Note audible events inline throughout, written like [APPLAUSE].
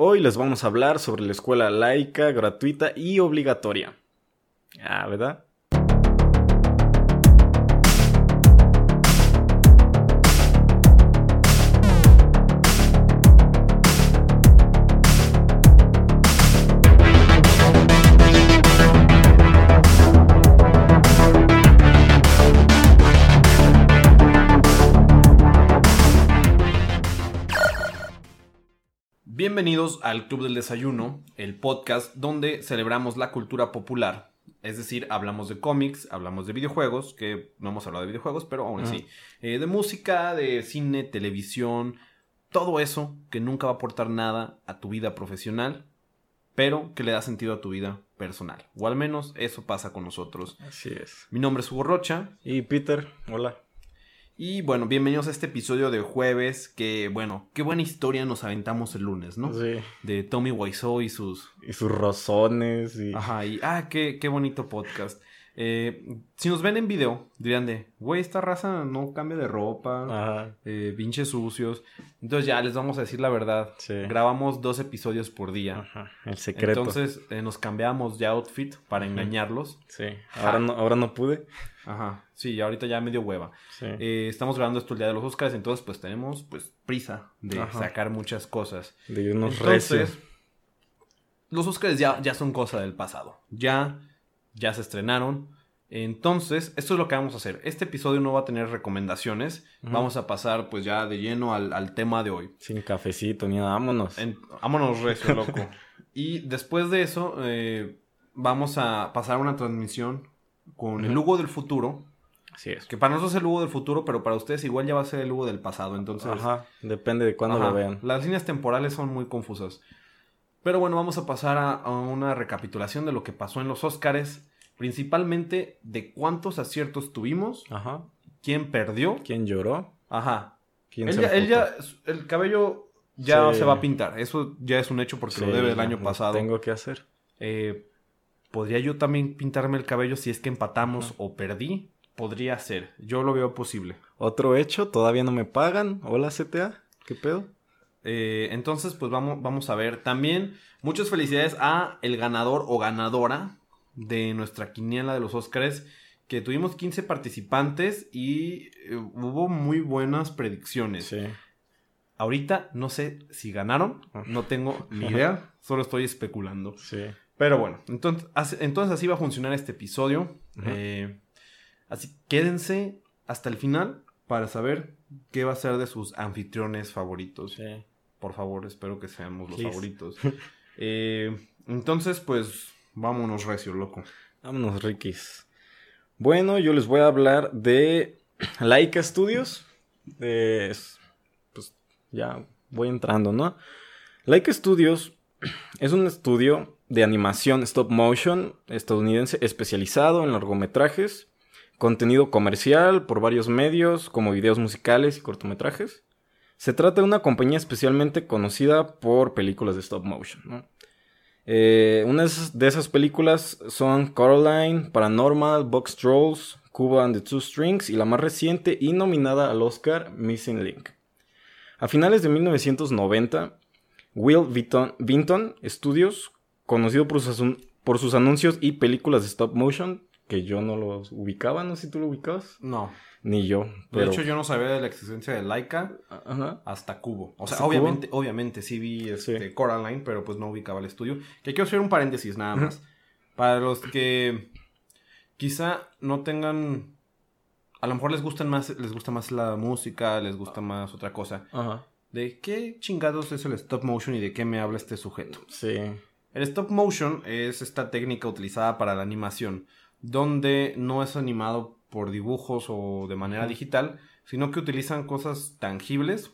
Hoy les vamos a hablar sobre la escuela laica, gratuita y obligatoria. Ah, ¿verdad? Bienvenidos al Club del Desayuno, el podcast donde celebramos la cultura popular. Es decir, hablamos de cómics, hablamos de videojuegos, que no hemos hablado de videojuegos, pero aún así. Eh, de música, de cine, televisión, todo eso que nunca va a aportar nada a tu vida profesional, pero que le da sentido a tu vida personal. O al menos eso pasa con nosotros. Así es. Mi nombre es Hugo Rocha. Y Peter, hola. Y bueno, bienvenidos a este episodio de jueves, que bueno, qué buena historia nos aventamos el lunes, ¿no? Sí. De Tommy Wiseau y sus... Y sus rozones y... Ajá, y ah, qué, qué bonito podcast. Eh, si nos ven en video, dirían de, güey, esta raza no cambia de ropa, eh, pinches sucios. Entonces ya les vamos a decir la verdad. Sí. Grabamos dos episodios por día. Ajá. El secreto. Entonces eh, nos cambiamos ya outfit para engañarlos. Sí. Ahora no, ahora no pude. Ajá, sí, ahorita ya medio hueva. Sí. Eh, estamos grabando esto el día de los Oscars, entonces pues tenemos pues prisa de Ajá. sacar muchas cosas. de irnos Entonces, los Oscars ya, ya son cosa del pasado. Ya, ya se estrenaron. Entonces, esto es lo que vamos a hacer. Este episodio no va a tener recomendaciones. Vamos a pasar pues ya de lleno al, al tema de hoy. Sin cafecito ni nada, vámonos. En- vámonos recio, loco. y después de eso, eh, vamos a pasar una transmisión con el. Hugo del futuro. Así es. Que para nosotros es el Hugo del futuro, pero para ustedes igual ya va a ser el Hugo del pasado. Entonces, Ajá. Depende de cuándo Ajá, lo vean. Las líneas temporales son muy confusas. Pero bueno, vamos a pasar a, a una recapitulación de lo que pasó en los Oscars. Principalmente de cuántos aciertos tuvimos, Ajá. quién perdió. ¿Quién lloró? Ajá. ¿Quién Él se ya, él emputó? ya- el cabello ya Sí. se va a pintar. Eso ya es un hecho porque Sí, lo debe el año lo pasado. Tengo que hacer. Eh, ¿Podría yo también pintarme el cabello si es que empatamos o perdí? Podría ser. Yo lo veo posible. Otro hecho, todavía no me pagan. Hola CTA. ¿Qué pedo? Eh, entonces, pues vamos, vamos a ver. También, muchas felicidades a el ganador o ganadora de nuestra quiniela de los Oscars. Que tuvimos 15 participantes y eh, hubo muy buenas predicciones. Sí. Ahorita no sé si ganaron, no tengo ni [LAUGHS] idea, solo estoy especulando. Sí. Pero bueno, entonces, así- entonces así va a funcionar este episodio. Eh, así quédense hasta el final para saber qué va a ser de sus anfitriones favoritos. Sí. Por favor, espero que seamos los Please. favoritos. [LAUGHS] Eh, entonces, pues, vámonos recio, loco. Vámonos, Rikis. Bueno, yo les voy a hablar de Laika Studios. Pues ya voy entrando, ¿no? Laika Studios [CLEARS THROAT] es un estudio de animación stop motion estadounidense especializado en largometrajes, contenido comercial por varios medios como videos musicales y cortometrajes. Se trata de una compañía especialmente conocida por películas de stop motion, ¿no? Eh, una de esas, películas son Coraline, Paranormal, Box Trolls, Cuba and the Two Strings y la más reciente y nominada al Oscar, Missing Link. A finales de 1990, Will Vinton, Studios, conocido por sus anuncios y películas de stop motion, que yo no los ubicaba, no sé si tú lo ubicabas, No. ni yo. De hecho, yo no sabía de la existencia de Laika Ajá. hasta Cubo. O sea, obviamente, obviamente sí vi este, Sí. Coraline, pero pues no ubicaba el estudio. Que quiero hacer un paréntesis nada más. Para los que quizá no tengan. A lo mejor les gustan más, les gusta más la música, les gusta más otra cosa. Ajá. ¿De qué chingados es el stop motion y de qué me habla este sujeto? Sí. El stop motion es esta técnica utilizada para la animación, donde no es animado por dibujos o de manera digital, sino que utilizan cosas tangibles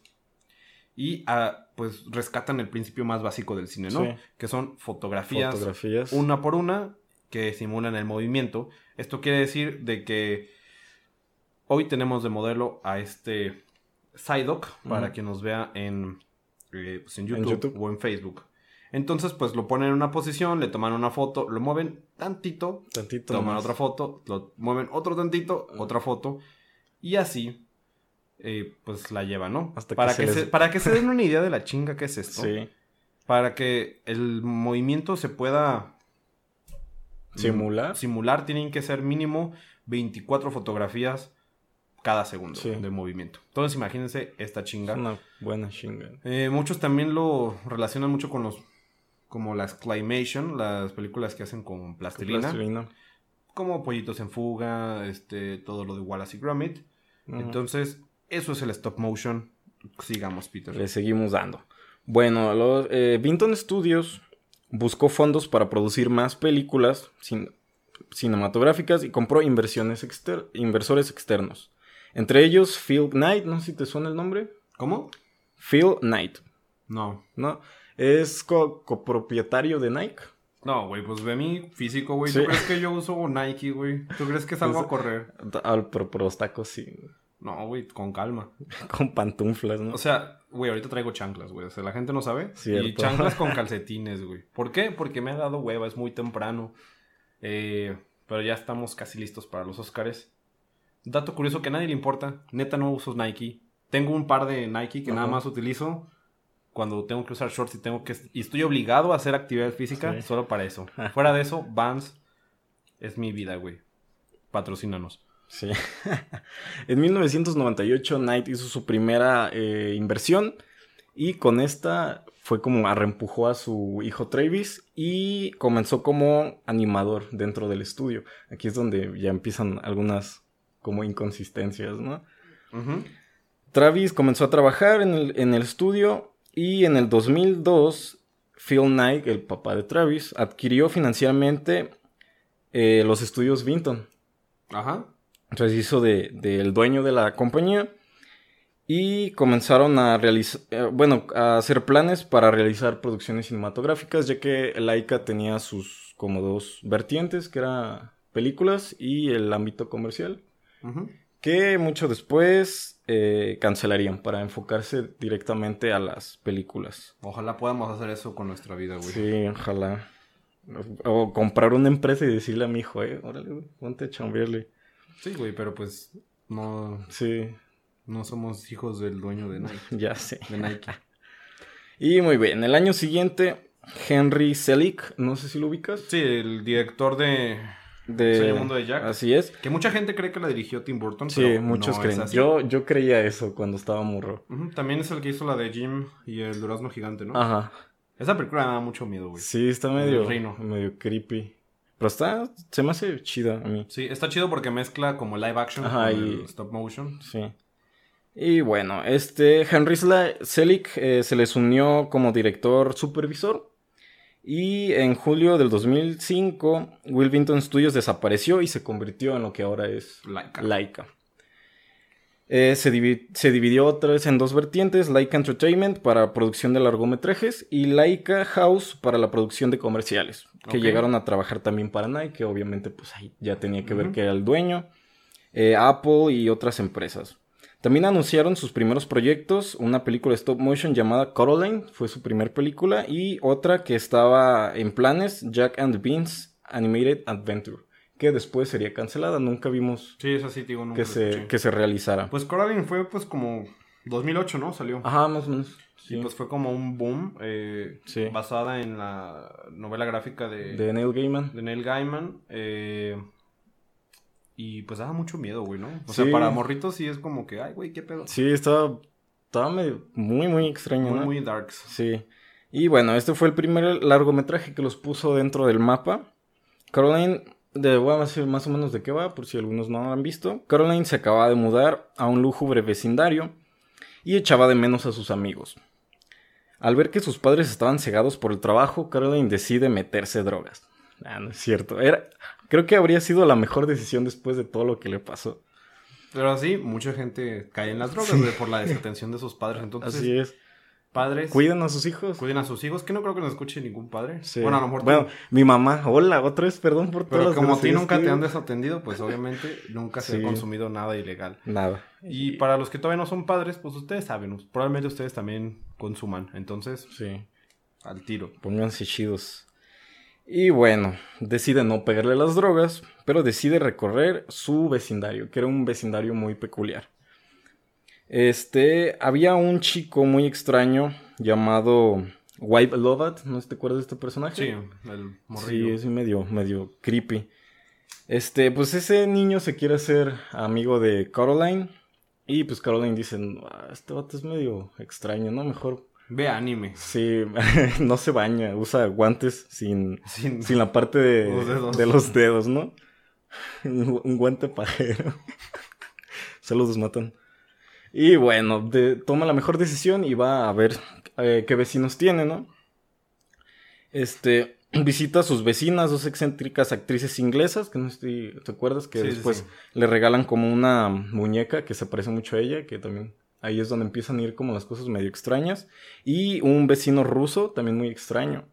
y ah, pues rescatan el principio más básico del cine, ¿no? Sí. Que son fotografías, Fotografías. una por una que simulan el movimiento. Esto quiere decir de que hoy tenemos de modelo a este Psyduck para que nos vea en, eh, pues, en, YouTube. o en Facebook. Entonces, pues lo ponen en una posición, le toman una foto, lo mueven tantito, Tantito. toman otra foto, lo mueven otro tantito, Ah. otra foto, y así, eh, pues la llevan, ¿no? Hasta que para, se que les- se, para que se den una idea de la chinga que es esto. Sí. Para que el movimiento se pueda simular. Simular tienen que ser mínimo 24 fotografías cada segundo Sí. de movimiento. Entonces imagínense esta Es chinga. una buena chinga. Eh, muchos también lo relacionan mucho con los como las claymation, las películas que hacen con plastilina, Plastilina. como Pollitos en Fuga, este, todo lo de Wallace y Gromit. Entonces, eso es el stop motion. Sigamos, Peter. Le seguimos dando. Bueno, los, eh, Vinton Studios buscó fondos para producir más películas cin- cinematográficas y compró inversiones exter- inversores externos. Entre ellos Phil Knight, no sé si te suena el nombre. ¿Cómo? Phil Knight, No. ¿no? Es co- copropietario de Nike. No, güey, pues ve mi físico, güey. Sí. ¿Tú crees que yo uso Nike, güey? ¿Tú crees que salgo a correr? Al los tacos sí, No, güey, con calma. [LAUGHS] con pantuflas, ¿no? O sea, güey, ahorita traigo chanclas, güey. O sea, la gente no sabe. Cierto. Y chanclas con [LAUGHS] calcetines, güey. ¿Por qué? Porque me ha dado hueva, es muy temprano. Eh, pero ya estamos casi listos para los Oscars. Dato curioso que a nadie le importa. Neta no uso Nike. Tengo un par de Nike que nada más utilizo cuando tengo que usar shorts y tengo que y estoy obligado a hacer actividad física Sí. solo para eso. Fuera de eso, Vans es mi vida, güey. Patrocínanos. Sí. [LAUGHS] en 1998 Knight hizo su primera eh, inversión y con esta fue como a- reempujó a su hijo Travis y comenzó como animador dentro del estudio. Aquí es donde ya empiezan algunas como inconsistencias, ¿no? Travis comenzó a trabajar en el, en el estudio y en el 2002 Phil Knight, el papá de Travis, adquirió financieramente eh, los estudios Vinton. Ajá. Entonces hizo de, del dueño de la compañía y comenzaron a realizar, bueno, a hacer planes para realizar producciones cinematográficas, ya que Laika tenía sus como dos vertientes, que era películas y el ámbito comercial, que mucho después eh, cancelarían para enfocarse directamente a las películas. Ojalá podamos hacer eso con nuestra vida, güey. Sí, ojalá. O comprar una empresa y decirle a mi hijo, eh, órale, güey, ponte a chambearle. Sí, güey, pero pues no, Sí, no somos hijos del dueño de Nike. [LAUGHS] ya sé. De Nike. Y muy bien, el año siguiente, Henry Selick, no sé si lo ubicas. Sí, el director de... De... Extraño Mundo de Jack. Así es. Que mucha gente cree que la dirigió Tim Burton. Sí, pero muchos no creen. es así. Yo, yo creía eso cuando estaba morro. Ujú, También es el que hizo la de Jim y el durazno gigante, ¿no? Ajá. Esa película me da mucho miedo, güey. Sí, está medio, El medio creepy. Pero está, se me hace chida a mí. Sí, está chido porque mezcla como live action Ajá, con y- el stop motion. Sí. Y bueno, este Henry Selick eh, se les unió como director supervisor. Y en julio del 2005, Wilmington Studios desapareció y se convirtió en lo que ahora es Laika. Laika. Eh, se, divi- se dividió otra vez en dos vertientes, Laika Entertainment para producción de largometrajes y Laika House para la producción de comerciales, que llegaron a trabajar también para Nike, obviamente pues ahí ya tenía que ver que era el dueño, eh, Apple y otras empresas. También anunciaron sus primeros proyectos, una película stop motion llamada Coraline, fue su primer película, y otra que estaba en planes, Jack and the Beans Animated Adventure, que después sería cancelada, nunca vimos Sí, digo, nunca que se, que se realizara. Pues Coraline fue pues como 2008, ¿no? Salió. Ajá, más o menos. Y Sí. pues fue como un boom eh, Sí. basada en la novela gráfica de, de Neil Gaiman. de Neil Gaiman. eh, y pues daba mucho miedo, güey, ¿no? O Sí. sea, para morritos sí es como que, ay, güey, qué pedo. Sí, estaba, estaba medio- muy, muy extraño, Muy, ¿no? muy darks. Sí. Y bueno, este fue el primer largometraje que los puso dentro del mapa. Caroline, de, voy a decir más o menos de qué va, por si algunos no lo han visto. Caroline se acaba de mudar a un lúgubre vecindario y echaba de menos a sus amigos. Al ver que sus padres estaban cegados por el trabajo, Caroline decide meterse drogas. Ah, no es cierto. Era, creo que habría sido la mejor decisión después de todo lo que le pasó. Pero así, mucha gente cae en las drogas, por la [LAUGHS] desatención de sus padres. Entonces, Así es. padres, Cuiden a sus hijos. cuiden a sus hijos, que no creo que nos escuche ningún padre. Sí. Bueno, a lo mejor tú- Bueno, mi mamá, hola, otra vez, perdón por todas Pero como a ti nunca que te han desatendido, pues obviamente nunca se Sí. ha consumido nada ilegal. Nada. Y para los que todavía no son padres, pues ustedes saben, probablemente ustedes también consuman. Entonces, Sí, al tiro. pónganse chidos. Y bueno, decide no pegarle las drogas, pero decide recorrer su vecindario, que era un vecindario muy peculiar. Este, había un chico muy extraño llamado Wipe Lovat, ¿no te acuerdas de este personaje? Sí, el morrillo. Sí, es medio, medio creepy. Este, pues ese niño se quiere hacer amigo de Caroline. Y pues Caroline dice, "Ah, este vato es medio extraño, ¿no? Mejor... Ve anime. Sí, [LAUGHS] no se baña, usa guantes sin, Sin- sin la parte de [LAUGHS] Los dedos. de los dedos, ¿no? Un [LAUGHS] un guante pajero. Saludos, matan. Y bueno, de- toma la mejor decisión y va a ver eh, qué vecinos tiene, ¿no? Este, [CLEARS THROAT] visita a sus vecinas, dos excéntricas actrices inglesas, que no estoy, ¿te acuerdas? Que sí, después sí. le regalan como una muñeca que se parece mucho a ella, que también ahí es donde empiezan a ir como las cosas medio extrañas. Y un vecino ruso, también muy extraño.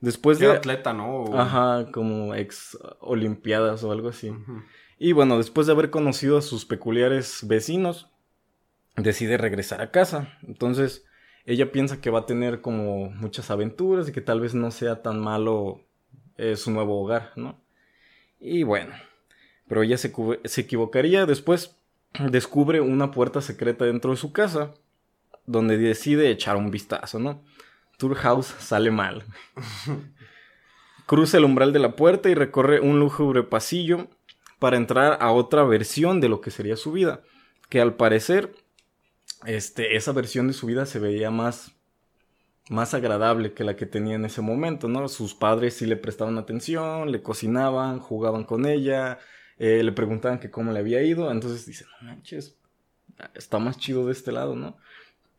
Después de... atleta, ¿no? O- Ajá, como ex olimpiadas o algo así. Y bueno, después de haber conocido a sus peculiares vecinos, decide regresar a casa. Entonces, ella piensa que va a tener como muchas aventuras y que tal vez no sea tan malo eh, su nuevo hogar, ¿no? Y bueno, pero ella se equivocaría. Después descubre una puerta secreta dentro de su casa, donde decide echar un vistazo, ¿no? Tour House sale mal. [LAUGHS] Cruza el umbral de la puerta y recorre un lúgubre pasillo para entrar a otra versión de lo que sería su vida. Que al parecer, este, esa versión de su vida se veía más, más agradable que la que tenía en ese momento, ¿no? Sus padres sí le prestaban atención, le cocinaban, jugaban con ella, eh, le preguntaban que cómo le había ido. Entonces dice, no manches, está más chido de este lado, ¿no?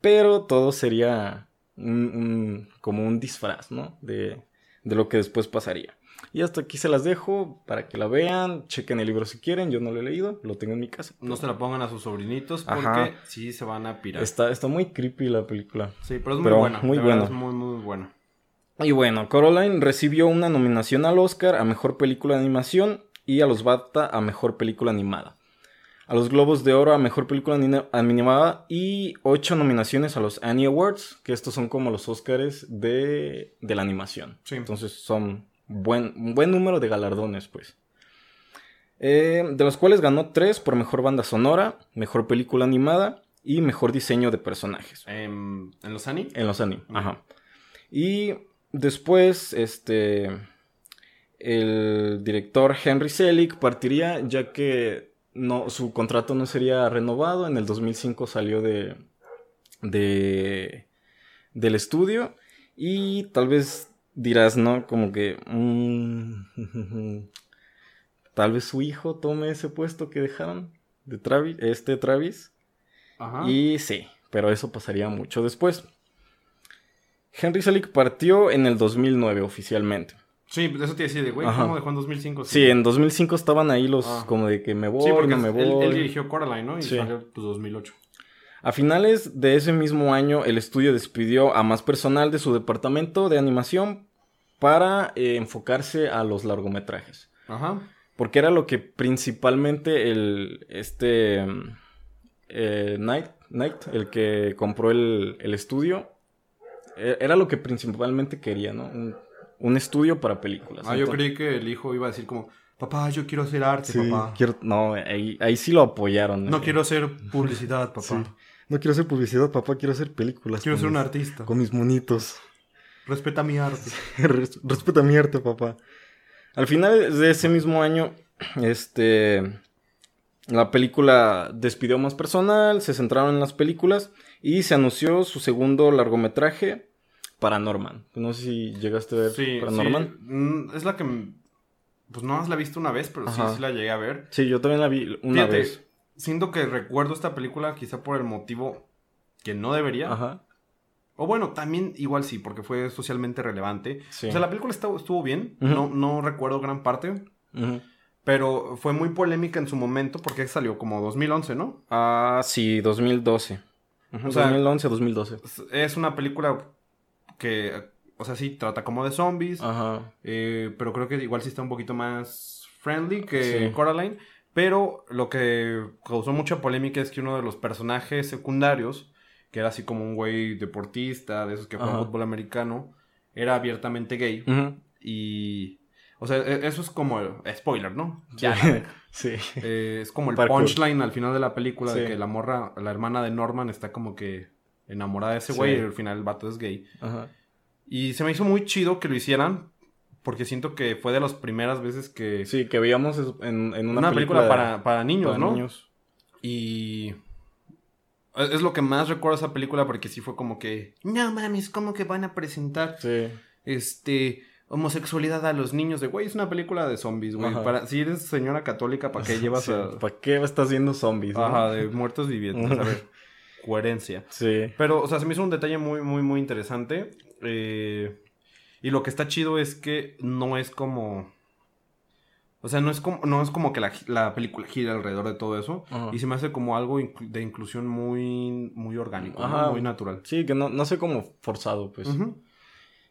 Pero todo sería un, un- como un disfraz, ¿no? De, de lo que después pasaría. Y hasta aquí se las dejo para que la vean, chequen el libro si quieren, yo no lo he leído, lo tengo en mi casa. No se la pongan a sus sobrinitos porque Ajá. sí se van a pirar. Está, está muy creepy la película. Sí, pero es muy pero buena. muy buena. es muy, muy buena. Y bueno, Coraline recibió una nominación al Oscar a Mejor Película de Animación y a los BAFTA a Mejor Película Animada. A los Globos de Oro a Mejor Película Ani- Animada y ocho nominaciones a los Annie Awards, que estos son como los Oscars de, de la animación. Sí. Entonces son buen, un buen número de galardones, pues. Eh, de los cuales ganó tres por Mejor Banda Sonora, Mejor Película Animada y Mejor Diseño de Personajes. Em, ¿En los Ani? En los anime, ajá. Y después, este. El director Henry Selick partiría ya que no, su contrato no sería renovado. En el 2005 salió de. de. del estudio. Y tal vez dirás, ¿no? Como que. mm, [LAUGHS] tal vez su hijo tome ese puesto que dejaron de Travis, este Travis. Ajá. Y sí, pero eso pasaría mucho después. Henry Selick partió en el 2009 oficialmente. Sí, eso te decía de, güey. ¿cómo dejó en 2005? Sí, en 2005 estaban ahí los Ah. como de que me voy, Sí, porque no me voy. él, él dirigió Coraline, ¿no? Y Sí. salió pues 2008. A finales de ese mismo año, el estudio despidió a más personal de su departamento de animación para eh, enfocarse a los largometrajes. Ajá. Porque era lo que principalmente el este eh, Knight, Knight, el que compró el, el estudio, e- era lo que principalmente quería, ¿no? Un, un estudio para películas. Ah, yo creí que el hijo iba a decir como, papá, yo quiero hacer arte, Sí, papá. quiero- no, ahí, ahí sí lo apoyaron. No eh. quiero hacer [LAUGHS] publicidad, papá. Sí. No quiero hacer publicidad, papá, quiero hacer películas. Quiero ser un artista. Con mis monitos. Respeta mi arte. [LAUGHS] Res- Respeta mi arte, papá. Al final de ese mismo año, este. La película despidió más personal, se centraron en las películas y se anunció su segundo largometraje, Paranorman. No sé si llegaste a ver Sí, Paranorman. sí. Mm, Es la que... Pues no más la he visto una vez, pero sí, sí la llegué a ver. Sí, yo también la vi una Fíjate, vez. siento que recuerdo esta película quizá por el motivo que no debería. Ajá. O bueno, también igual sí, porque fue socialmente relevante. Sí. O sea, la película estuvo, bien. No, no recuerdo gran parte. Pero fue muy polémica en su momento porque salió como 2011, ¿no? Ah, sí, 2012. Ujú, O sea, 2011, 2012. Es- Es una película que, o sea, sí, trata como de zombies. Ajá. eh, pero creo que igual sí está un poquito más friendly que Sí. Coraline. Pero lo que causó mucha polémica es que uno de los personajes secundarios, que era así como un güey deportista, de esos que juegan fútbol americano, era abiertamente gay. Ujú. Y. O sea, e- eso es como. Spoiler, ¿no? Ya. [LAUGHS] sí. Eh, es como el Parkour. punchline al final de la película de que la morra, la hermana de Norman está como que enamorada de ese Sí. güey y al final el vato es gay. Ajá. Y se me hizo muy chido que lo hicieran, porque siento que fue de las primeras veces que... Sí, que veíamos en, en una, una, película, de- para, para niños, para ¿no? niños. Y... Es lo que más recuerdo de esa película porque sí fue como que... No mames, ¿cómo que van a presentar Sí. este homosexualidad a los niños? De güey, es una película de zombies, güey. Para, si eres señora católica, ¿para qué [LAUGHS] llevas Sí, a... ¿Para qué estás viendo zombies? no? Ajá, de muertos vivientes, a ver. [LAUGHS] Coherencia. Sí. Pero, o sea, se me hizo un detalle muy, muy, muy interesante. Eh, y lo que está chido es que no es como. O sea, no es como, no es como que la, la película gira alrededor de todo eso. Ajá. Y se me hace como algo inclu- de inclusión muy, muy orgánico, muy natural. Sí, que no, no sé cómo forzado, pues.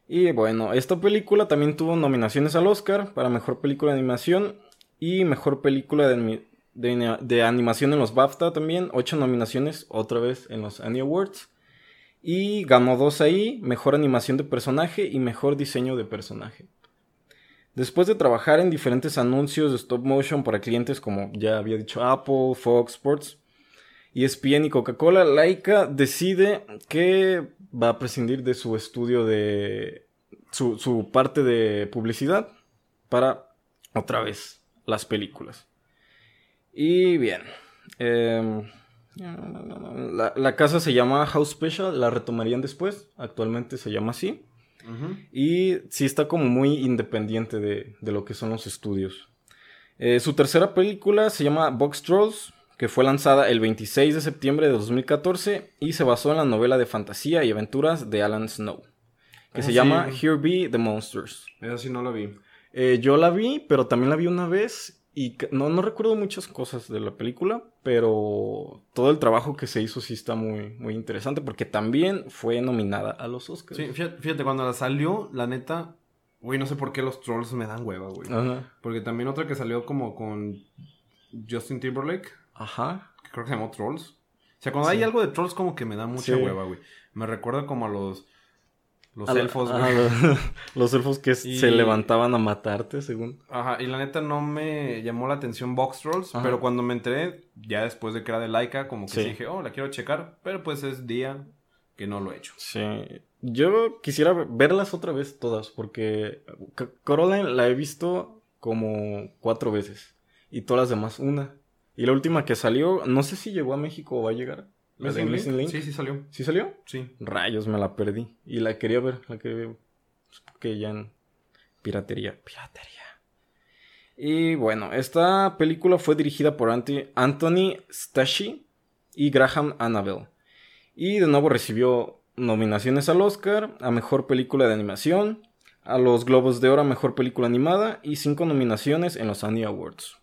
Y bueno, esta película también tuvo nominaciones al Oscar para Mejor Película de Animación y Mejor Película de, de Ani- de Animación en los BAFTA también. Ocho nominaciones otra vez en los Annie Awards. Y ganó dos ahí, Mejor Animación de Personaje y Mejor Diseño de Personaje. Después de trabajar en diferentes anuncios de stop motion para clientes como ya había dicho Apple, Fox Sports, ESPN y Coca-Cola, Laika decide que va a prescindir de su estudio de su parte de publicidad para otra vez las películas. Y bien, em, la, la casa se llama House Special, la retomarían después, actualmente se llama así. Y sí está como muy independiente de, de lo que son los estudios. Eh, su tercera película se llama Box Trolls, que fue lanzada el 26 de septiembre de 2014 y se basó en la novela de fantasía y aventuras de Alan Snow, que Ah, se sí. llama Here Be the Monsters. Esa sí no la vi. Eh, yo la vi, pero también la vi una vez y no, no recuerdo muchas cosas de la película, pero todo el trabajo que se hizo sí está muy, muy interesante porque también fue nominada a los Oscars. Sí, fíjate, fíjate, cuando la salió, la neta. Güey, no sé por qué los trolls me dan hueva, güey. Ajá. Porque también otra que salió como con Justin Timberlake. Ajá. que creo que se llamó Trolls. O sea, cuando Sí. hay algo de Trolls como que me da mucha Sí. hueva, güey. Me recuerda como a los los A elfos, güey. los, [LAUGHS] los elfos que Y- se levantaban a matarte, según. Ajá, y la neta no me llamó la atención Box Trolls, Ajá. pero cuando me enteré, ya después de que era de Laika, como que Sí. dije, oh, la quiero checar, pero pues es día que no lo he hecho. Sí. Yo quisiera verlas otra vez todas, porque Coraline la he visto como cuatro veces. Y todas las demás una. Y la última que salió, no sé si llegó a México o va a llegar. ¿Missing Link? Link. Sí, sí salió. ¿Sí salió? Sí. Rayos, me la perdí. Y la quería ver, la quería ver. Porque ya en piratería. Piratería. Y bueno, esta película fue dirigida por Anthony Stashi y Graham Annabelle. Y de nuevo recibió nominaciones al Oscar, a Mejor Película de Animación, a los Globos de Oro a Mejor Película Animada y cinco nominaciones en los Annie Awards.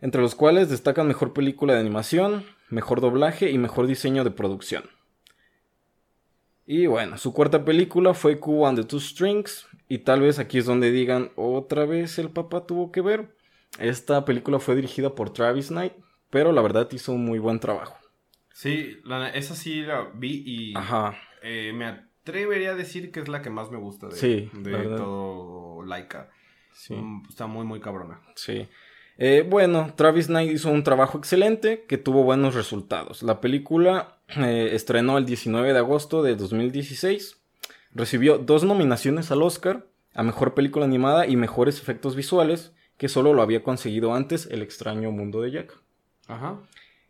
Entre los cuales destacan Mejor Película de Animación, Mejor Doblaje y Mejor Diseño de Producción. Y bueno, su cuarta película fue Cubo and the Two Strings. Y tal vez aquí es donde digan, otra vez el papá tuvo que ver. Esta película fue dirigida por Travis Knight, pero la verdad hizo un muy buen trabajo. Sí, la- esa sí la vi y Ajá. eh, me atrevería a decir que es la que más me gusta de, Sí, de todo Laika. Sí. Mm, Está muy, muy cabrona. Sí. Eh, bueno, Travis Knight hizo un trabajo excelente que tuvo buenos resultados. La película eh, estrenó el 19 de agosto de 2016. Recibió dos nominaciones al Oscar, a Mejor Película Animada y Mejores Efectos Visuales, que solo lo había conseguido antes El extraño mundo de Jack. Ajá.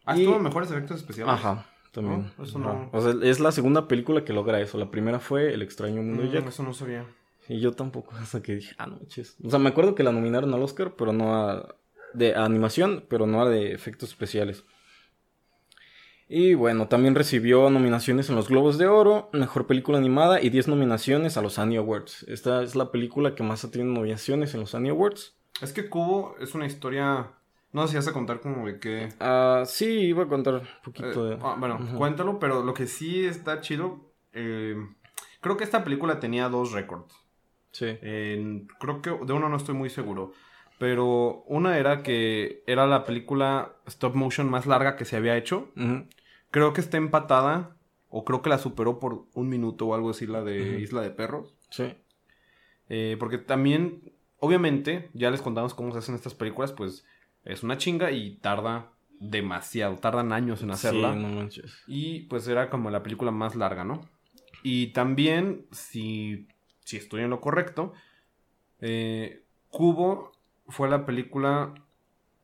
Ah, Y- estuvo mejores efectos especiales. Ajá, también. No, eso Ajá. no- O sea, es la segunda película que logra eso. La primera fue El extraño mundo de Mm, Jack. eso no sabía. Y yo tampoco, [LAUGHS] hasta que dije, ah, no. O sea, me acuerdo que la nominaron al Oscar, pero no a. de animación, pero no de efectos especiales. Y bueno, también recibió nominaciones en los Globos de Oro, Mejor Película Animada y 10 nominaciones a los Annie Awards. Esta es la película que más ha tenido nominaciones en los Annie Awards. Es que Cubo es una historia. No sé si vas a contar como de qué. Ah, sí, iba a contar un poquito Eh, de. ah, bueno, cuéntalo, pero lo que sí está chido. eh, creo que esta película tenía dos récords. Sí. Creo que de uno no estoy muy seguro. Pero una era que era la película stop motion más larga que se había hecho. Creo que está empatada. O creo que la superó por un minuto o algo así, la de. Isla de Perros. Sí. Eh, porque también, obviamente, ya les contamos cómo se hacen estas películas, pues es una chinga y tarda demasiado, tardan años en hacerla. Sí, no manches. Y pues era como la película más larga, ¿no? Y también, si, si estoy en lo correcto, eh, Cubo fue la película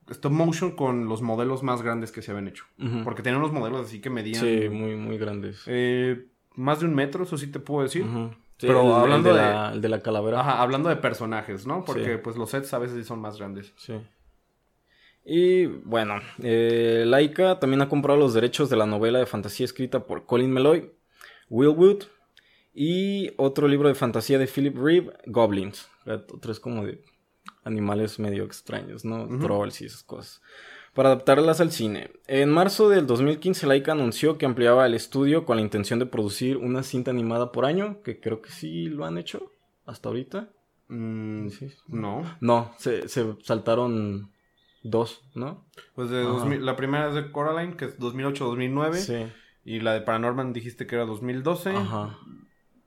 stop motion con los modelos más grandes que se habían hecho. Porque tenían unos modelos así que medían Sí, muy, muy grandes. eh, más de un metro, eso sí te puedo decir. Sí, Pero el- el hablando de, de- la, el de la calavera. Ajá, hablando de personajes, ¿no? Porque Sí. pues los sets a veces sí son más grandes. Sí. Y bueno, eh, Laika también ha comprado los derechos de la novela de fantasía escrita por Colin Meloy, Will Wood y otro libro de fantasía de Philip Reeve, Goblins. Otro es como de animales medio extraños, ¿no? Trolls y esas cosas. Para adaptarlas al cine. En marzo del 2015, Laika anunció que ampliaba el estudio con la intención de producir una cinta animada por año, que creo que sí lo han hecho hasta ahorita. Mm, Sí. No. No, se, se saltaron dos, ¿no? Pues de Ajá. 2000 la primera es de Coraline, que es 2008-2009. Sí. Y la de Paranorman dijiste que era 2012. Ajá.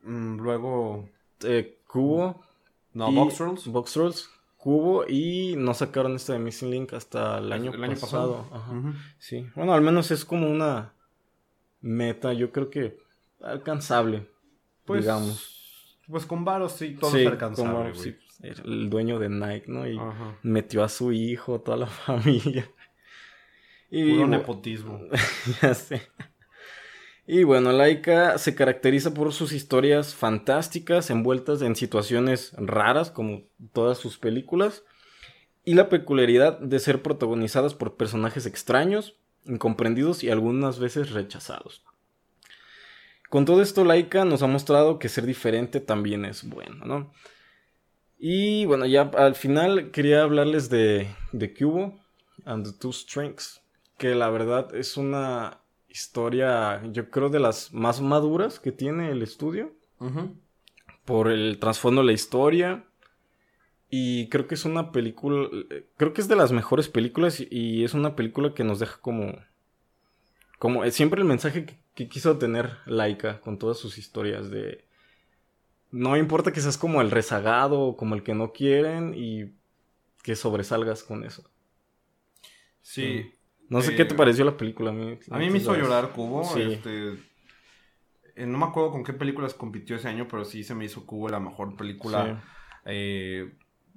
Mm, luego. Eh, Cubo. No, Box Trolls. Box Trolls, Cubo y no sacaron esta de Missing Link hasta el año, el año pasado. pasado. Ajá. Sí. Bueno, al menos es como una meta, yo creo que alcanzable, Pues, digamos. Pues con varos sí, todo sí, es alcanzable, como güey. sí, era el dueño de Nike, ¿no? Y Ajá. metió a su hijo, toda la [LAUGHS] familia. Y Puro nepotismo. [LAUGHS] ya sé. Y bueno, Laika se caracteriza por sus historias fantásticas envueltas en situaciones raras, como todas sus películas, y la peculiaridad de ser protagonizadas por personajes extraños, incomprendidos y algunas veces rechazados. Con todo esto, Laika nos ha mostrado que ser diferente también es bueno, ¿no? Y bueno, ya al final quería hablarles de, de Cubo and the Two Strings, que la verdad es una historia, yo creo, de las más maduras que tiene el estudio, por el trasfondo de la historia. Y creo que es una película, creo que es de las mejores películas y- es una película que nos deja como, como siempre el mensaje que, que quiso tener Laika con todas sus historias de, no importa que seas como el rezagado o como el que no quieren y que sobresalgas con eso. Sí. No sé Eh, qué te pareció la película. A mí, A mí me hizo llorar Cubo. Sí. Este, eh, no me acuerdo con qué películas compitió ese año, pero sí se me hizo Cubo la mejor película eh,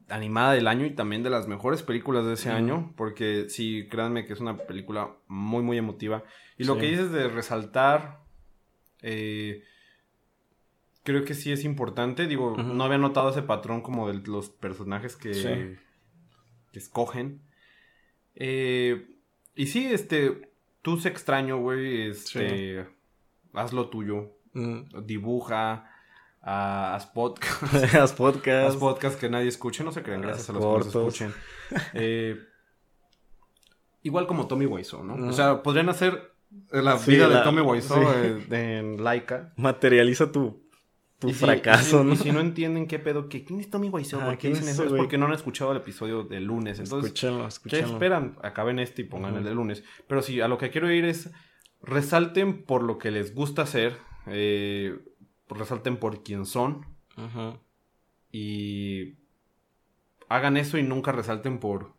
animada del año y también de las mejores películas de ese año. Porque sí, créanme que es una película muy, muy emotiva. Y lo Sí. que dices de resaltar, eh, creo que sí es importante. Digo, no había notado ese patrón como de los personajes que, que escogen. Eh, y sí, este, tú se extraño, güey, este, haz lo tuyo, Mm. dibuja, haz podcast, [LAUGHS] Haz podcast. haz podcast que nadie escuche, no se crean, gracias Haz a los que nos escuchen. Eh, igual como Tommy Wiseau, ¿no? Mm. O sea, podrían hacer la Sí, vida de Tommy Wiseau sí. en Laika. Materializa tu, tu Y fracaso, y si, ¿no? y si no entienden qué pedo, que quién es Tommy Wiseau, Ajá, ¿por qué ¿quién dicen es eso? Es porque no han escuchado el episodio del lunes. Entonces, escúchenlo, ¿Qué escúchenlo. esperan? Acaben este y pongan el de lunes. Pero sí, a lo que quiero ir es resalten por lo que les gusta hacer, eh, resalten por quién son Ajá. y hagan eso y nunca resalten por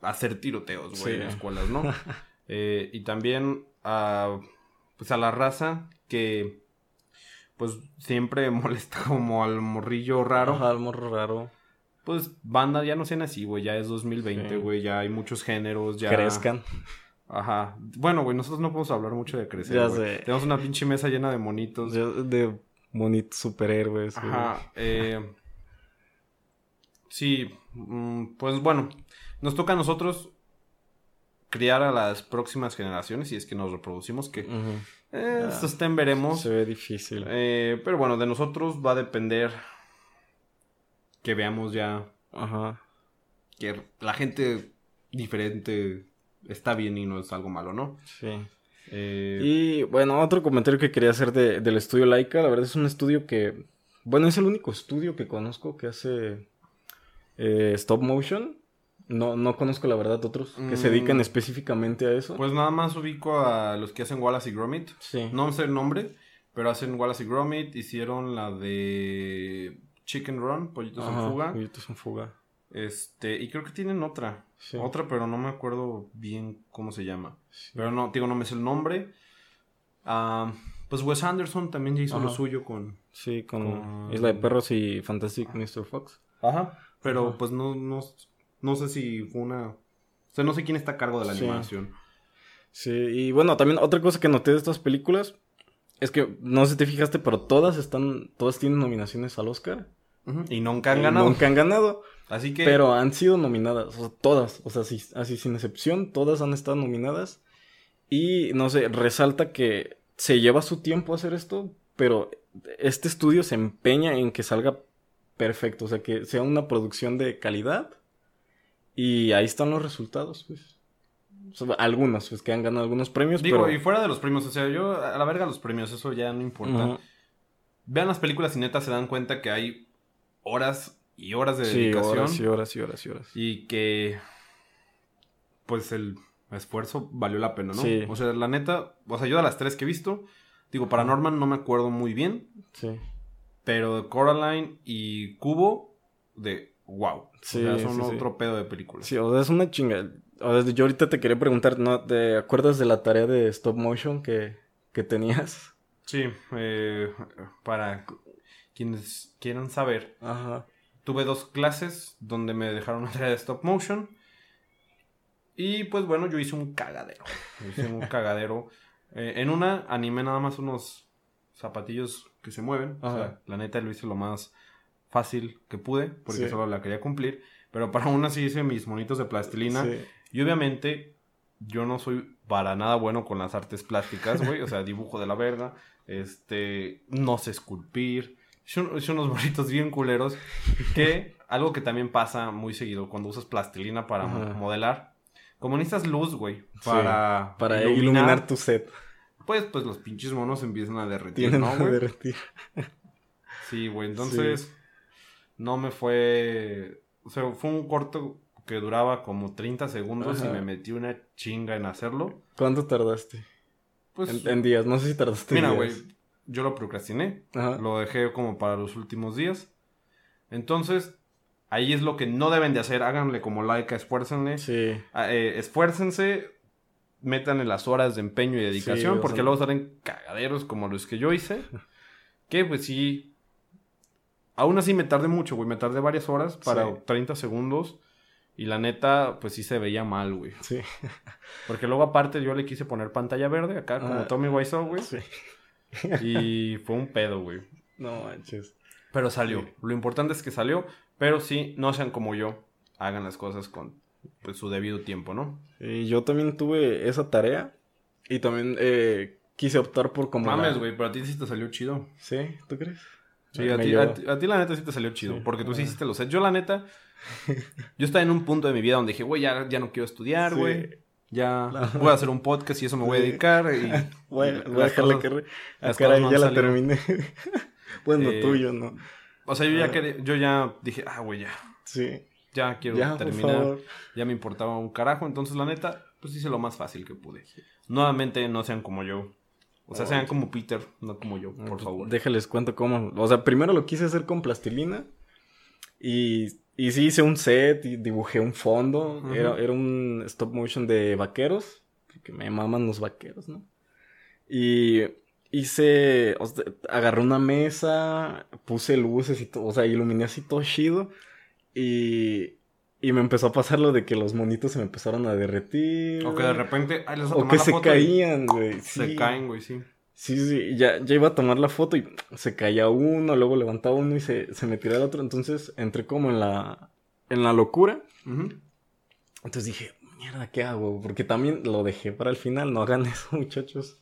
hacer tiroteos, güey, Sí. en escuelas, ¿no? [LAUGHS] Eh, y también a, pues a la raza que pues siempre [LAUGHS] molesta como al morrillo raro. Ajá, algo raro. Pues banda, ya no sean así, güey, ya es 2020, Sí. güey, ya hay muchos géneros, ya... Crezcan. Ajá. Bueno, güey, nosotros no podemos hablar mucho de crecer. Ya sé. Tenemos una pinche mesa llena de monitos. De, de bonitos superhéroes. Ajá. eh, sí, mm, pues bueno, nos toca a nosotros criar a las próximas generaciones y es que nos reproducimos, que Ujú. eh, Ah, esto está en veremos. Se ve difícil. Eh, pero bueno, de nosotros va a depender que veamos ya Ajá. que la gente diferente está bien y no es algo malo, ¿no? Sí. Eh, Y bueno, otro comentario que quería hacer de- del estudio Laika, la verdad es un estudio que, bueno, es el único estudio que conozco que hace eh, stop motion. No, no conozco la verdad otros que se dedican Mm. específicamente a eso. Pues nada más ubico a los que hacen Wallace y Gromit. sí. No sé el nombre, pero hacen Wallace y Gromit. Hicieron la de Chicken Run, Pollitos Ajá, en Fuga. Pollitos en fuga. Este, y creo que tienen otra. Sí. Otra, pero no me acuerdo bien cómo se llama. Sí. Pero no, digo, no me sé el nombre. Ah, Pues Wes Anderson también ya hizo lo suyo con... Sí, con, Con- Isla de Perros y Fantastic Mr. Fox. Ajá. Pero Ajá. pues no, no, no sé si fue una... O sea, no sé quién está a cargo de la Sí. animación. Sí, y bueno, también otra cosa que noté de estas películas es que, no sé si te fijaste, pero todas están, todas tienen nominaciones al Oscar. Y nunca han Y ganado. Nunca han ganado, Así que... pero han sido nominadas, o sea, todas, o sea, sí, así sin excepción, todas han estado nominadas. Y, no sé, resalta que se lleva su tiempo hacer esto, pero este estudio se empeña en que salga perfecto, o sea, que sea una producción de calidad. Y ahí están los resultados, pues. O sea, algunos, pues que han ganado algunos premios, Digo, pero... y fuera de los premios, o sea, yo a la verga los premios, eso ya no importa. Ujú. Vean las películas y neta se dan cuenta que hay horas y horas de Sí, dedicación. horas y horas y horas y horas. Y que pues el esfuerzo valió la pena, ¿no? Sí. O sea, la neta, o sea, yo de las tres que he visto, digo, Paranorman no me acuerdo muy bien, Sí. pero Coraline y Cubo, de wow. Sí, o sea, son sí, sí. otro pedo de películas. Sí, o sea, es una chinga. O sea, yo ahorita te quería preguntar, ¿no? ¿Te acuerdas de la tarea de stop motion que, que tenías? Sí, eh, para quienes quieran saber, Ajá. tuve dos clases donde me dejaron una tarea de stop motion. Y pues bueno, yo hice un cagadero. Yo hice un [LAUGHS] cagadero. Eh, en una animé nada más unos zapatillos que se mueven. O sea, la neta lo hice lo más fácil que pude, porque Sí. solo la quería cumplir. Pero para una sí hice mis monitos de plastilina. Sí. Y obviamente yo no soy para nada bueno con las artes plásticas, güey. O sea, dibujo de la verga. Este, no sé esculpir. Hice unos bonitos bien culeros. Que algo que también pasa muy seguido cuando usas plastilina para Ajá. modelar. Como necesitas luz, güey, Sí, para, Para iluminar, tu set. Pues, pues los pinches monos empiezan a derretir, Tienen ¿no, derretir. Sí, güey. Entonces, no me fue. O sea, fue un corto que duraba como 30 segundos y me metí una chinga en hacerlo. ¿Cuánto tardaste? Pues, En, en días, no sé si tardaste mira, güey, yo lo procrastiné. Ajá. Lo dejé como para los últimos días. Entonces, ahí es lo que no deben de hacer. Háganle como like, esfuércenle. Sí. Ah, eh, esfuércense. Métanle las horas de empeño y dedicación. Sí, porque luego salen cagaderos como los que yo hice. Que pues sí. Aún así me tardé mucho, güey. Me tardé varias horas para Sí. 30 segundos. Y la neta, pues sí se veía mal, güey. Sí. [LAUGHS] Porque luego aparte yo le quise poner pantalla verde acá, como Ah. Tommy Wiseau, güey. Sí. [LAUGHS] Y fue un pedo, güey. No manches. Pero salió. Sí. Lo importante es que salió. Pero sí, no sean como yo. Hagan las cosas con pues, su debido tiempo, ¿no? Y yo también tuve esa tarea. Y también eh, quise optar por como. Mames, la- güey, pero a ti sí te salió chido. ¿Sí? ¿Tú crees? Sí, a ti, a, ti, a ti la neta sí te salió chido. Sí. Porque tú sí Ah. hiciste los sets. Yo la neta, yo estaba en un punto de mi vida donde dije, güey, ya, ya no quiero estudiar, Sí. güey. Ya voy a hacer un podcast y eso me voy a dedicar. Y, a- [LAUGHS] voy a dejarle cosas- que... Ah, caray, ya la terminé. [LAUGHS] bueno, Eh, tuyo, ¿no? O sea, yo ya, Ah. quería- yo ya dije, ah, güey, ya. Sí. Ya quiero Ya, terminar. Ya me importaba un carajo. Entonces, la neta, pues hice lo más fácil que pude. Nuevamente, no sean como yo. O sea, sean como Peter, no como yo, por pues, favor. Déjales cuento cómo. O sea, primero lo quise hacer con plastilina. Y, y sí hice un set y dibujé un fondo. Era, era un stop motion de vaqueros. Que me maman los vaqueros, ¿no? Y hice. O sea, agarré una mesa, puse luces y todo. O sea, iluminé así todo chido. Y. Y me empezó a pasar lo de que los monitos se me empezaron a derretir. O que de repente, ay, les O que se caían, güey. Se sí. caen, güey, sí. Sí, sí, ya, ya iba a tomar la foto y se caía uno, luego levantaba uno y se, se me tiraba el otro. Entonces entré como en la, en la locura. Entonces dije, mierda, ¿qué hago? Porque también lo dejé para el final, no hagan [LAUGHS] eso, muchachos.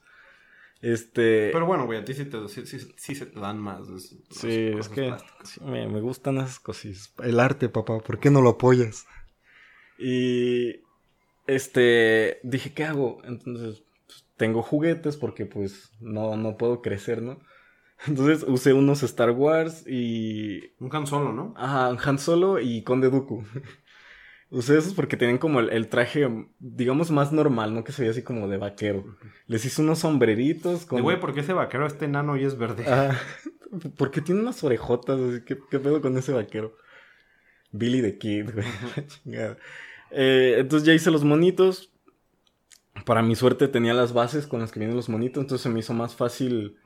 Este. Pero bueno, güey, a ti sí, te, sí, sí- sí se te dan más. es- sí, es que me, me gustan esas cosas. El arte, papá, ¿por qué no lo apoyas? Y. Este. Dije, ¿qué hago? Entonces, pues, tengo juguetes porque, pues, no, no puedo crecer, ¿no? [LAUGHS] Entonces usé unos Star Wars y. Un Han Solo, ¿no? Ajá, Han Solo y Conde Dooku. Usé esos porque tenían como el, el traje, digamos, más normal, ¿no? Que se veía así como de vaquero. Les hice unos sombreritos con... De güey, ¿por qué ese vaquero este enano y es verde? Ajá. Porque tiene unas orejotas, así, ¿qué, qué pedo con ese vaquero? Billy the Kid, güey. la chingada. Eh, entonces ya hice los monitos. para mi suerte tenía las bases con las que vienen los monitos, entonces se me hizo más fácil,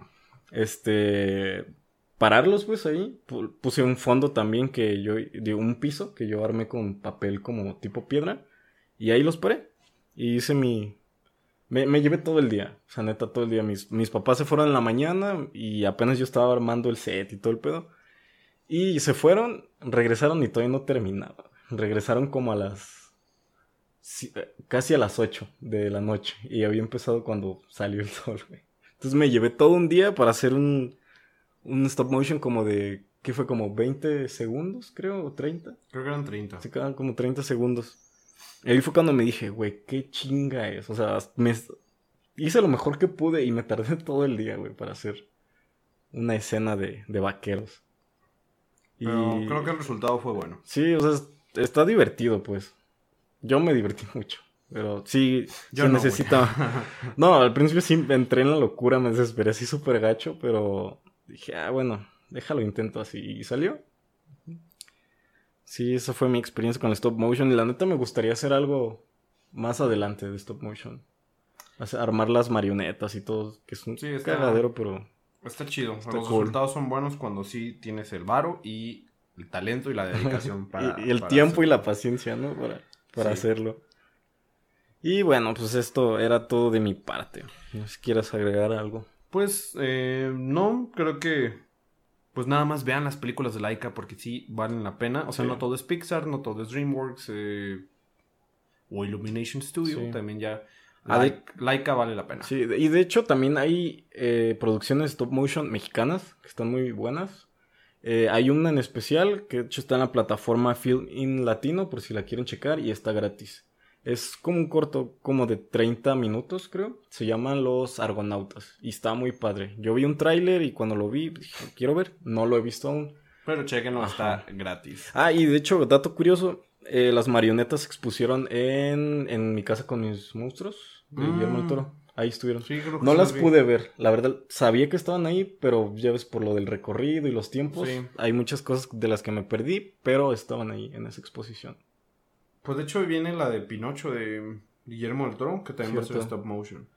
este, pararlos pues ahí. Puse un fondo también que yo, de un piso que yo armé con papel como tipo piedra y ahí los paré. Y hice mi... Me, me llevé todo el día, o sea, neta, todo el día. Mis, mis papás se fueron en la mañana y apenas yo estaba armando el set y todo el pedo. Y se fueron, regresaron y todavía no terminaba. Regresaron como a las eh, casi a las 8 de la noche y había empezado cuando salió el sol, Entonces me llevé todo un día para hacer un, un stop motion como de, ¿qué fue? Como 20 segundos, creo, o 30. Creo que eran 30. Se quedan como 30 segundos. Ahí fue cuando me dije, güey, qué chinga es. O sea, me hice lo mejor que pude y me tardé [LAUGHS] todo el día, güey, para hacer una escena de, de vaqueros. Pero creo que el resultado fue bueno. Sí, o sea, está divertido, pues. Yo me divertí [LAUGHS] mucho. Pero sí, Yo no, necesita. [LAUGHS] no, al principio sí entré en la locura, me desesperé así súper gacho, pero dije, ah, bueno, déjalo intento así. Y salió. Sí, esa fue mi experiencia con el stop motion. Y la neta me gustaría hacer algo más adelante de stop motion. armar las marionetas y todo, que es un cagadero, pero Está chido. Los resultados son buenos cuando sí tienes el varo y el talento y la dedicación [LAUGHS] para. y, el tiempo y la paciencia, ¿no? Para, para hacerlo. Y bueno, pues esto era todo de mi parte. No sé si quieres agregar algo. Pues eh, no, creo que pues nada más vean las películas de Laika porque sí valen la pena. O sea, no todo es Pixar, no todo es DreamWorks eh, o Illumination Studio. También ya Laika, vale la pena. Sí, y de hecho también hay eh, producciones stop motion mexicanas que están muy buenas. Eh, hay una en especial que de hecho está en la plataforma Film in Latino por si la quieren checar y está gratis. Es como un corto como de 30 minutos creo. Se llaman Los Argonautas y está muy padre. Yo vi un tráiler y cuando lo vi dije, quiero ver. No lo he visto aún. Pero chequenlo, está gratis. Ah, y de hecho, dato curioso, eh, las marionetas se expusieron en, en mi casa con mis monstruos de Guillermo del Toro. Mm. Ahí estuvieron. no las pude ver. La verdad, sabía que estaban ahí, pero ya ves por lo del recorrido y los tiempos. Hay muchas cosas de las que me perdí, pero estaban ahí en esa exposición. Pues de hecho viene la de Pinocho de Guillermo del Toro, que también va a ser stop motion.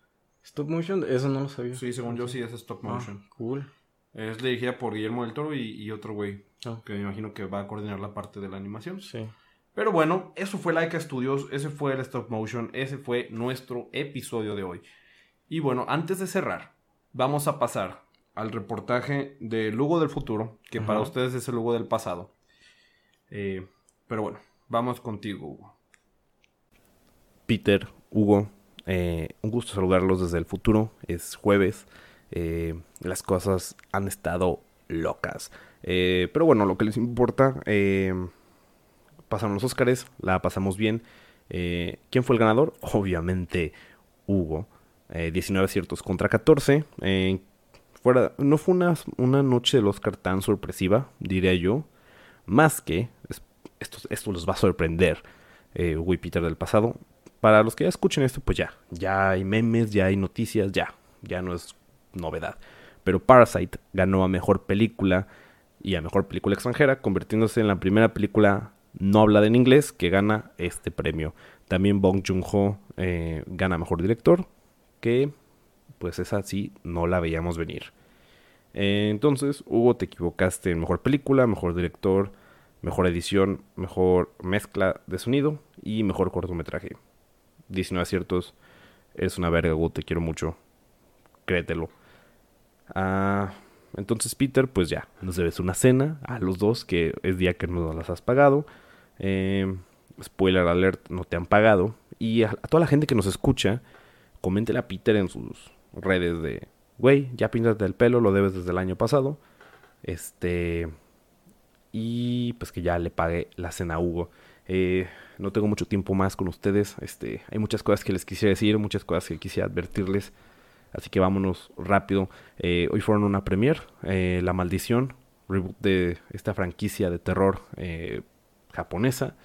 ¿Stop motion? Eso no lo sabía. Sí, según yo sí es stop ah, motion. cool. Es dirigida por Guillermo del Toro y, otro güey. Ah. Que me imagino que va a coordinar la parte de la animación. Sí. Pero bueno, eso fue Laika Studios, ese fue el stop motion, ese fue nuestro episodio de hoy. Y bueno, antes de cerrar, vamos a pasar al reportaje de Lugo del futuro, que para ustedes es el Lugo del pasado. Eh, pero bueno, vamos contigo, Hugo. Peter, Hugo, eh, un gusto saludarlos desde el futuro. Es jueves. Eh, las cosas han estado locas. pero bueno, lo que les importa pasaron los Óscares, la pasamos bien. Eh, ¿Quién fue el ganador? [LAUGHS] Obviamente Hugo. 19 eh, aciertos contra 14. Eh, fuera, no fue una, una, noche del Oscar tan sorpresiva, diría yo. Más que, esto, los va a sorprender, Hugo y Peter del pasado. Para los que ya escuchen esto, pues ya, ya hay memes, ya hay noticias, ya, ya no es novedad. Pero Parasite ganó a Mejor Película y a Mejor Película Extranjera, convirtiéndose en la primera película no habla en inglés que gana este premio. También Bong Joon-ho eh, gana Mejor Director, que pues esa sí no la veíamos venir. Eh, entonces, Hugo, te equivocaste en Mejor Película, Mejor Director, Mejor Edición, Mejor Mezcla de Sonido y Mejor Cortometraje. 19 aciertos. Eres una verga, Hugo, te quiero mucho. Créetelo. Ah, entonces, Peter, pues ya, nos debes una cena a los dos, que es día que nos las has pagado. Eh, spoiler alert, no te han pagado. Y a, toda la gente que nos escucha, coméntele a Peter en sus redes de, güey, ya píntate el pelo, lo debes desde el año pasado. Este... Y pues que ya le pague la cena a Hugo. Eh, no tengo mucho tiempo más con ustedes. Este, hay muchas cosas que les quisiera decir, muchas cosas que quisiera advertirles. Así que vámonos rápido. Eh, hoy fueron una premier, eh, La Maldición, reboot de esta franquicia de terror japonesa.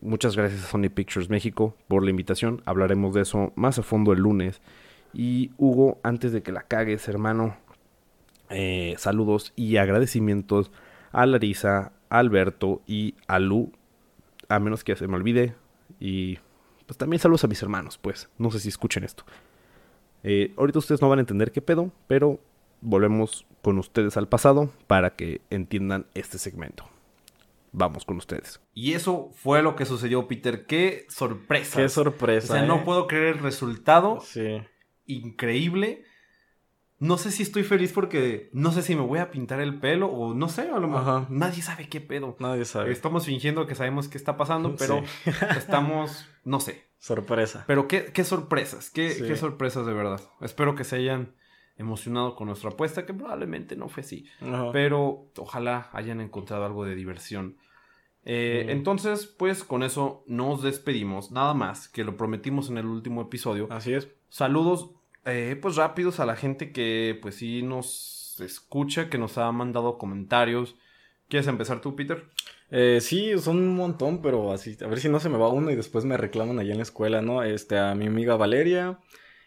Muchas gracias a Sony Pictures México por la invitación. Hablaremos de eso más a fondo el lunes. Y Hugo, antes de que la cagues, hermano, saludos y agradecimientos a Larisa, a Alberto y a Lu. A menos que se me olvide. Y pues también saludos a mis hermanos, pues. No sé si escuchen esto. Eh, ahorita ustedes no van a entender qué pedo, pero volvemos con ustedes al pasado para que entiendan este segmento. Vamos con ustedes. Y eso fue lo que sucedió, Peter. Qué sorpresa. Qué sorpresa. O sea, no ¿eh? puedo creer el resultado. Sí. Increíble. No sé si estoy feliz porque no sé si me voy a pintar el pelo o no sé, a lo mejor nadie sabe qué pedo. Nadie sabe. Estamos fingiendo que sabemos qué está pasando, pero Sí. [LAUGHS] estamos, no sé. Sorpresa. Pero qué, qué sorpresas, qué, Sí. qué sorpresas de verdad. Espero que se hayan emocionado con nuestra apuesta, que probablemente no fue así. Ajá. Pero ojalá hayan encontrado algo de diversión. Eh. Entonces, pues con eso nos despedimos. Nada más, que lo prometimos en el último episodio. Así es. Saludos, eh, pues rápidos a la gente que pues sí nos escucha, que nos ha mandado comentarios. ¿Quieres empezar tú, Peter? Eh, sí, son un montón, pero así, a ver si no se me va uno y después me reclaman allá en la escuela, ¿no? Este, a mi amiga Valeria,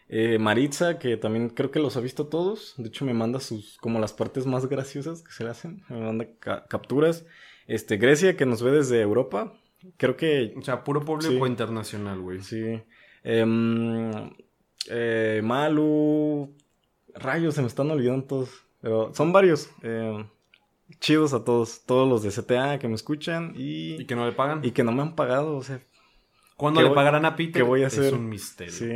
eh, Maritza, que también creo que los ha visto todos, de hecho me manda sus, como las partes más graciosas que se le hacen, me manda ca- capturas, este, Grecia, que nos ve desde Europa, creo que, O sea, puro público Sí. internacional, güey. sí, Em, eh, Malu, rayos, se me están olvidando todos, pero son varios, em, chidos a todos, todos los de CTA que me escuchan y... Y que no le pagan. Y que no me han pagado, o sea, ¿Cuándo ¿qué le voy- pagarán a Peter? qué voy a Es hacer? un misterio. sí.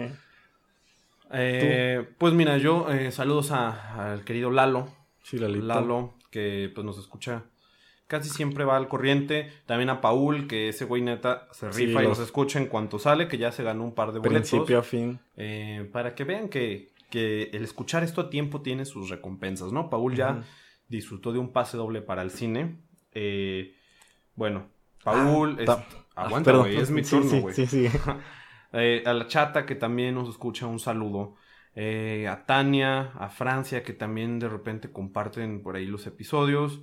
Eh, pues mira, yo eh, saludos a- al querido Lalo. Sí. Lalo, que pues nos escucha. Casi siempre va al corriente. También a Paul, que ese güey neta se Sí, rifa y los- nos escucha en cuanto sale, que ya se ganó un par de boletos. Principio a fin. Eh, para que vean que, que el escuchar esto a tiempo tiene sus recompensas, ¿no? Paul ya disfrutó de un pase doble para el cine. Eh, bueno, Paul... es- ta- Aguanta, güey, es mi turno, güey. Sí, sí. [LAUGHS] Eh, a la chata que también nos escucha, un saludo. A Tania, a Francia, que también de repente comparten por ahí los episodios.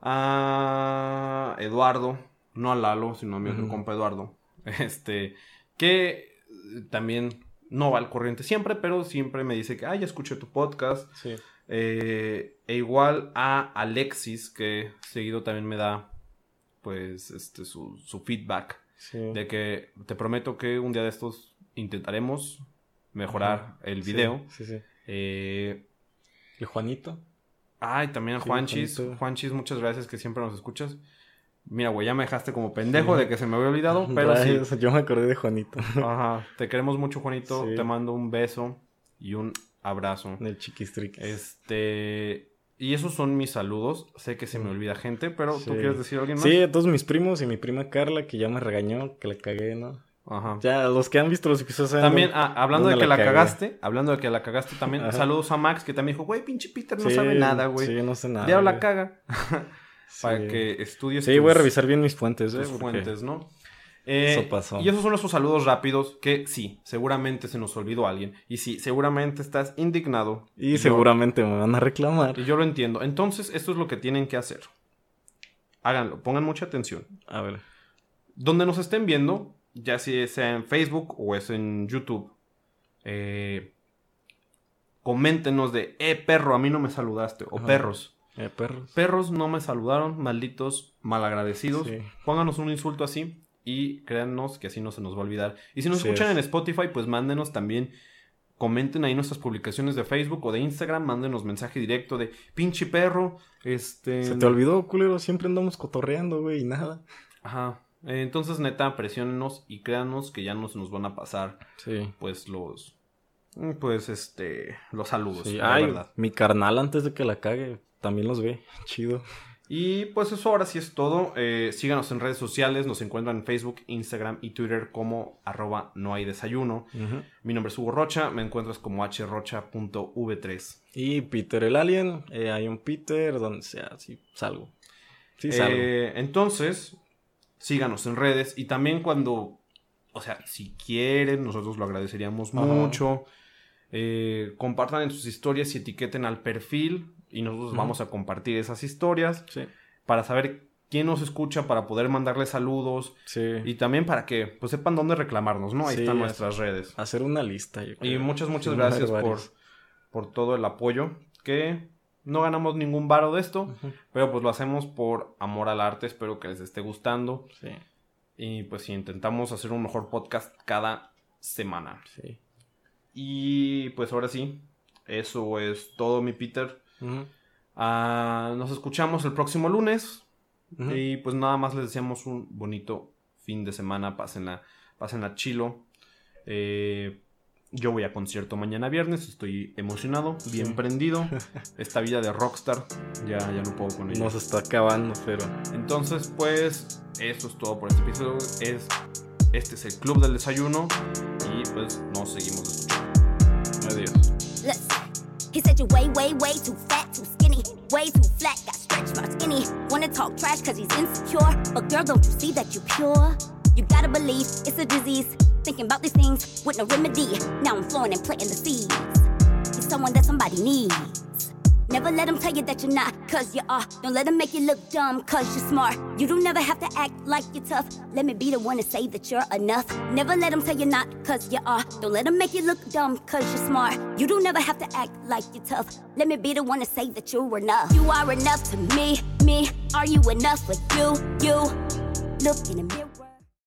A Eduardo, no a Lalo, sino a mi otro Ujú. compa Eduardo. Este, que también no va al corriente siempre, pero siempre me dice que, ay, ya escuché tu podcast. Sí. Eh, e igual a Alexis, que seguido también me da, pues, este, su, su feedback. sí. De que te prometo que un día de estos intentaremos mejorar el video. Sí, sí. Eh, El Juanito. Ay, también a Sí, Juanchis. Juanchis, muchas gracias que siempre nos escuchas. Mira, güey, ya me dejaste como pendejo de que se me había olvidado, [LAUGHS] pero sí. Yo me acordé de Juanito. Ajá, te queremos mucho, Juanito. Sí. Te mando un beso y un abrazo. Del chiquistriques. Este. Y esos son mis saludos. Sé que se me olvida gente, pero ¿tú quieres decir a alguien más? Sí, a todos mis primos y mi prima Carla, que ya me regañó, que la cagué, ¿no? Ajá. Ya, los que han visto los episodios También, ah, hablando de que la cagaste, hablando de que la cagaste también, Ajá. saludos a Max que también dijo, güey, pinche Peter no Sí, sabe nada, güey. Sí, no sé nada. Ya la caga. Para Sí. que estudies Sí, tus, voy a revisar bien mis fuentes, ¿eh? tus fuentes, ¿no? Eh, Eso pasó. Y esos son nuestros saludos rápidos que sí, seguramente se nos olvidó alguien. Y sí, seguramente estás indignado. Y seguramente me van a reclamar. Y yo lo entiendo. Entonces, esto es lo que tienen que hacer. Háganlo, pongan mucha atención. A ver. Donde nos estén viendo, ya si sea en Facebook o es en YouTube, eh, coméntenos de, eh, perro, a mí no me saludaste. O Ajá. perros. Eh, perros. Perros no me saludaron, malditos, malagradecidos. Sí. Pónganos un insulto así y créannos que así no se nos va a olvidar. Y si nos escuchan es. en Spotify, pues mándenos también, comenten ahí nuestras publicaciones de Facebook o de Instagram, mándenos mensaje directo de pinche perro, este... Se te olvidó, culero. Siempre andamos cotorreando, güey, y nada. Ajá. Entonces, neta, presionenos y créanos que ya no se nos van a pasar, Sí. pues, los... mm, Pues, este... Los saludos, Sí, la ay, verdad. mi carnal antes de que la cague también los ve. [LAUGHS] Chido. Y pues eso ahora sí es todo. Eh, síganos en redes sociales. Nos encuentran en Facebook, Instagram y Twitter como arroba no hay desayuno. Mi nombre es Hugo Rocha. Me encuentras como hrocha.v3. Y Peter el Alien, eh, hay un Peter, donde sea, sí, salgo. Sí, salgo. Eh, entonces, síganos en redes. Y también cuando, o sea, si quieren, nosotros lo agradeceríamos Ajá. mucho. Eh, compartan en sus historias y etiqueten al perfil. Y nosotros vamos a compartir esas historias sí, para saber quién nos escucha, para poder mandarle saludos. sí. Y también para que pues sepan dónde reclamarnos, ¿no? Ahí Sí, están es- nuestras redes. Hacer una lista, yo Y creo. muchas, muchas Sí, gracias por, por todo el apoyo. Que no ganamos ningún varo de esto, pero pues lo hacemos por amor al arte. Espero que les esté gustando. Sí. Y pues sí, intentamos hacer un mejor podcast cada semana. Sí. Y pues ahora sí, eso es todo, mi Peter. Ah, nos escuchamos el próximo lunes. Y pues nada más les deseamos un bonito fin de semana. Pásenla, pásenla chilo. Eh, yo voy a concierto mañana viernes. Estoy emocionado, bien Sí. prendido. [LAUGHS] Esta vida de rockstar, ya, ya no puedo con ella. Nos está acabando, pero. Entonces, pues, eso es todo por este episodio. Es, este es el Club del Desayuno. Y pues nos seguimos escuchando. Adiós. He said you're way, way, way too fat, too skinny, way too flat, got stretch marks, skinny. Wanna talk trash cause he's insecure. But girl, don't you see that you pure? You gotta believe it's a disease. Thinking about these things with no remedy. Now I'm flowing and planting the seeds. You're someone that somebody needs. Never let them tell you that you're not, cause you are. Don't let them make you look dumb, cause you're smart. You don't never have to act like you're tough. Let me be the one to say that you're enough. Never let them tell you not, cause you are. Don't let them make you look dumb, cause you're smart. You don't never have to act like you're tough. Let me be the one to say that you're enough. You are enough to me, me. Are you enough for you, you? Look in the mirror.